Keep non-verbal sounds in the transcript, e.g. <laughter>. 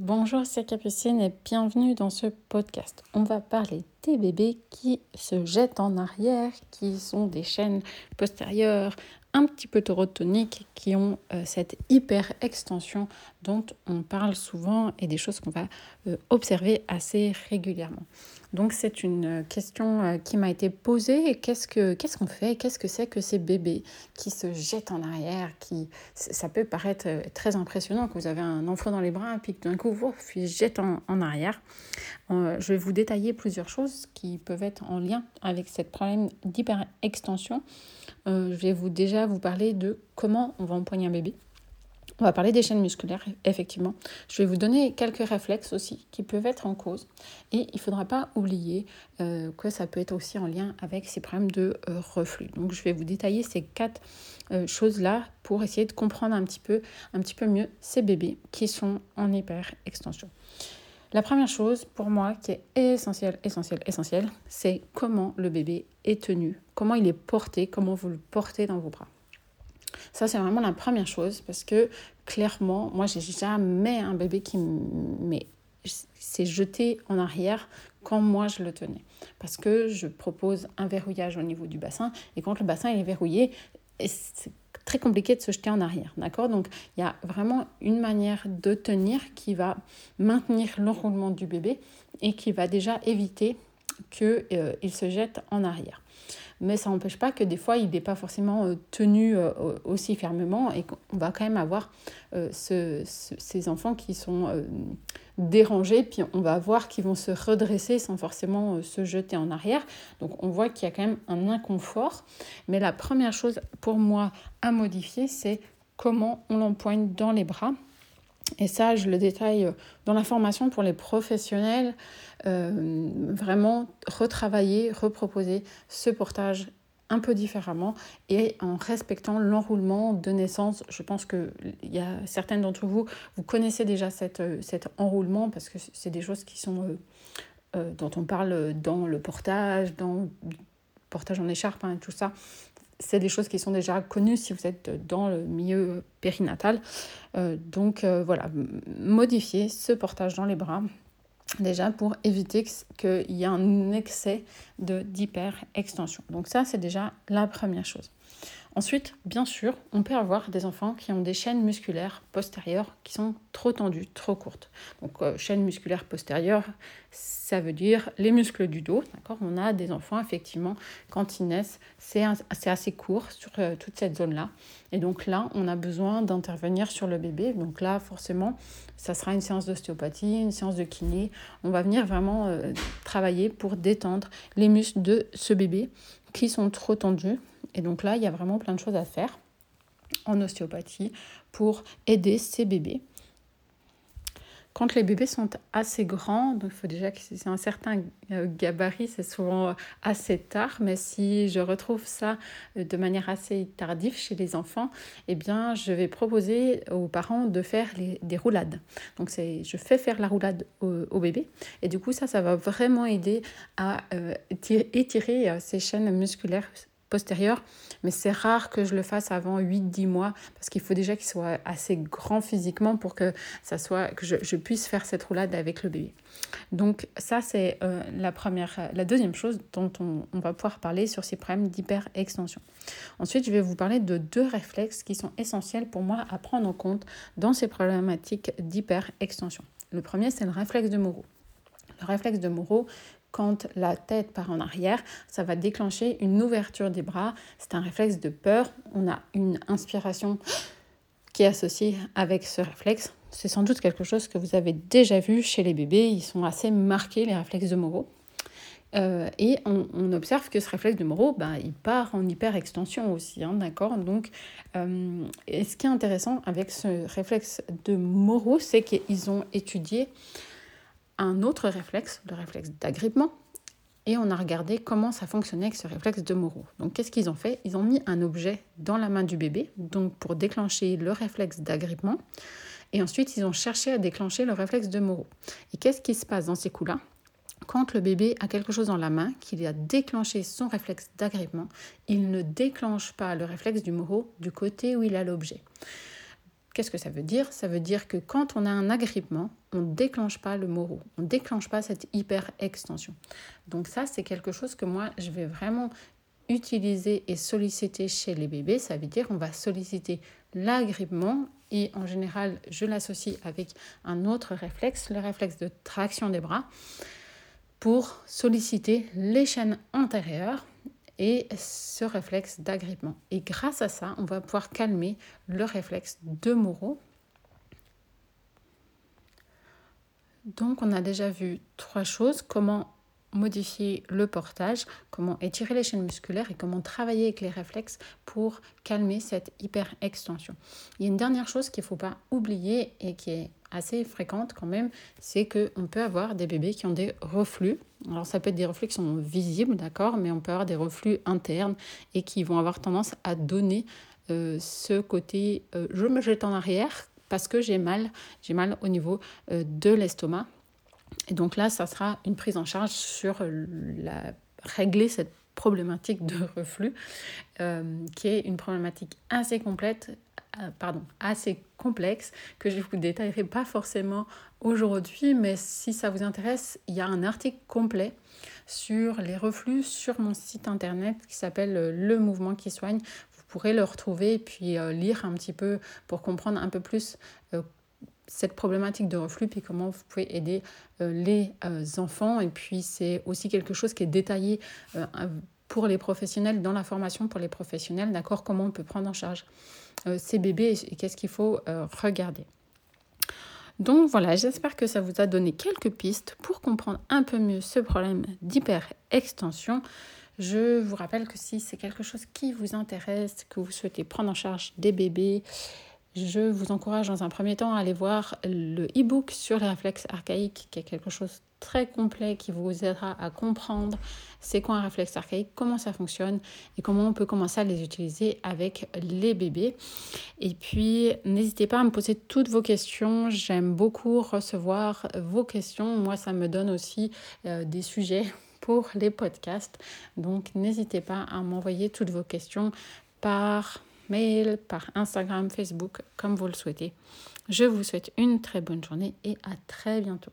Bonjour, c'est Capucine et bienvenue dans ce podcast. On va parler des bébés qui se jettent en arrière, qui sont des chaînes postérieures un petit peu torotoniques, qui ont euh, cette hyper extension dont on parle souvent et des choses qu'on va euh, observer assez régulièrement. Donc c'est une question euh, qui m'a été posée. Qu'est-ce qu'on qu'est-ce qu'on fait? Qu'est-ce que c'est que ces bébés qui se jettent en arrière qui, Ça peut paraître euh, très impressionnant que vous avez un enfant dans les bras et puis que d'un coup, vous, il se jette en, en arrière. Euh, je vais vous détailler plusieurs choses qui peuvent être en lien avec ce problème d'hyperextension. je vais vous déjà vous parler de comment on va empoigner un bébé. On va parler des chaînes musculaires, effectivement. Je vais vous donner quelques réflexes aussi qui peuvent être en cause. Et il ne faudra pas oublier euh, que ça peut être aussi en lien avec ces problèmes de euh, reflux. Donc je vais vous détailler ces quatre euh, choses-là pour essayer de comprendre un petit, peu, un petit peu mieux ces bébés qui sont en hyper-extension. La première chose pour moi qui est essentielle, essentielle, essentielle, c'est comment le bébé est tenu, comment il est porté, comment vous le portez dans vos bras. Ça, c'est vraiment la première chose parce que clairement, moi, j'ai jamais un bébé qui s'est jeté en arrière quand moi je le tenais. Parce que je propose un verrouillage au niveau du bassin et quand le bassin est verrouillé, c'est très compliqué de se jeter en arrière. D'accord? Donc, il y a vraiment une manière de tenir qui va maintenir l'enroulement du bébé et qui va déjà éviter qu'il euh, se jette en arrière mais ça n'empêche pas que des fois, il n'est pas forcément euh, tenu euh, aussi fermement et qu'on va quand même avoir euh, ces enfants qui sont dérangés, puis on va voir qu'ils vont se redresser sans forcément se jeter en arrière. Donc on voit qu'il y a quand même un inconfort, mais la première chose pour moi à modifier, c'est comment on l'empoigne dans les bras et ça, je le détaille euh, dans la formation pour les professionnels. Euh, vraiment retravailler, reproposer ce portage un peu différemment et en respectant l'enroulement de naissance. Je pense qu'il y a certaines d'entre vous, vous connaissez déjà cette, euh, cet enroulement parce que c'est des choses qui sont, dont on parle dans le portage, dans le portage en écharpe hein, tout ça c'est des choses qui sont déjà connues si vous êtes dans le milieu périnatal. Euh, donc euh, voilà, modifier ce portage dans les bras déjà pour éviter qu'il y ait un excès d'hyper-extension. Donc ça, c'est déjà la première chose. Ensuite, bien sûr, on peut avoir des enfants qui ont des chaînes musculaires postérieures qui sont trop tendues, trop courtes. Donc, euh, chaîne musculaire postérieure, ça veut dire les muscles du dos. D'accord? On a des enfants, effectivement, quand ils naissent, c'est assez court sur euh, toute cette zone-là. Et donc là, on a besoin d'intervenir sur le bébé. Donc là, forcément, ça sera une séance d'ostéopathie, une séance de kiné. On va venir vraiment euh, travailler pour détendre les muscles de ce bébé qui sont trop tendus et donc là, il y a vraiment plein de choses à faire en ostéopathie pour aider ces bébés. Quand les bébés sont assez grands, donc il faut déjà que c'est un certain euh, gabarit, c'est souvent assez tard, mais si je retrouve ça euh, de manière assez tardive chez les enfants, eh bien, je vais proposer aux parents de faire des roulades. Donc, c'est, je fais faire la roulade au, bébé, et du coup, ça, ça va vraiment aider à euh, étirer ces chaînes musculaires postérieure, mais c'est rare que je le fasse avant 8-10 mois parce qu'il faut déjà qu'il soit assez grand physiquement pour que, ça soit, que je, puisse faire cette roulade avec le bébé. Donc ça, c'est euh, la première, la deuxième chose dont on, on va pouvoir parler sur ces problèmes d'hyperextension. Ensuite, je vais vous parler de deux réflexes qui sont essentiels pour moi à prendre en compte dans ces problématiques d'hyperextension. Le premier, c'est le réflexe de Moreau. Le réflexe de Moreau, quand la tête part en arrière, ça va déclencher une ouverture des bras. C'est un réflexe de peur. On a une inspiration qui est associée avec ce réflexe. C'est sans doute quelque chose que vous avez déjà vu chez les bébés. Ils sont assez marqués, les réflexes de Moreau. Euh, et on, observe que ce réflexe de Moreau, ben, il part en hyper-extension aussi, hein, d'accord Donc, euh, ce qui est intéressant avec ce réflexe de Moreau, c'est qu'ils ont étudié un autre réflexe, le réflexe d'agrippement, et on a regardé comment ça fonctionnait avec ce réflexe de Moreau. Donc qu'est-ce qu'ils ont fait? Ils ont mis un objet dans la main du bébé, donc pour déclencher le réflexe d'agrippement, et ensuite ils ont cherché à déclencher le réflexe de Moreau. Et qu'est-ce qui se passe dans ces coups-là? Quand le bébé a quelque chose dans la main, qu'il a déclenché son réflexe d'agrippement, il ne déclenche pas le réflexe du Moreau du côté où il a l'objet. Qu'est-ce que ça veut dire? Ça veut dire que quand on a un agrippement, on ne déclenche pas le moro, on ne déclenche pas cette hyper-extension. Donc ça, c'est quelque chose que moi, je vais vraiment utiliser et solliciter chez les bébés. Ça veut dire qu'on va solliciter l'agrippement et en général, je l'associe avec un autre réflexe, le réflexe de traction des bras, pour solliciter les chaînes antérieures et ce réflexe d'agrippement. Et grâce à ça, on va pouvoir calmer le réflexe de Moreau. Donc, on a déjà vu trois choses comment modifier le portage, comment étirer les chaînes musculaires et comment travailler avec les réflexes pour calmer cette hyperextension. Il y a une dernière chose qu'il ne faut pas oublier et qui est assez fréquente quand même, c'est qu'on peut avoir des bébés qui ont des reflux. Alors ça peut être des reflux qui sont visibles, d'accord, mais on peut avoir des reflux internes et qui vont avoir tendance à donner euh, ce côté euh, je me jette en arrière parce que j'ai mal, j'ai mal au niveau euh, de l'estomac. Et donc là, ça sera une prise en charge sur la, régler cette problématique de reflux, qui est une problématique assez complète, euh, pardon, assez complexe que je vous détaillerai pas forcément aujourd'hui, mais si ça vous intéresse, il y a un article complet sur les reflux sur mon site internet qui s'appelle euh, Le mouvement qui soigne. Vous pourrez le retrouver et puis euh, lire un petit peu pour comprendre un peu plus cette problématique de reflux, puis comment vous pouvez aider les enfants. Et puis c'est aussi quelque chose qui est détaillé pour les professionnels, dans la formation pour les professionnels, d'accord, comment on peut prendre en charge ces bébés et, qu'est-ce qu'il faut euh, regarder. Donc voilà, j'espère que ça vous a donné quelques pistes pour comprendre un peu mieux ce problème d'hyperextension. Je vous rappelle que si c'est quelque chose qui vous intéresse, que vous souhaitez prendre en charge des bébés, je vous encourage dans un premier temps à aller voir le e-book sur les réflexes archaïques, qui est quelque chose très complet qui vous aidera à comprendre c'est quoi un réflexe archaïque, comment ça fonctionne et comment on peut commencer à les utiliser avec les bébés. Et puis, n'hésitez pas à me poser toutes vos questions. J'aime beaucoup recevoir vos questions. Moi, ça me donne aussi euh, des sujets <laughs> pour les podcasts. Donc, n'hésitez pas à m'envoyer toutes vos questions par mail, par Instagram, Facebook, comme vous le souhaitez. Je vous souhaite une très bonne journée et à très bientôt.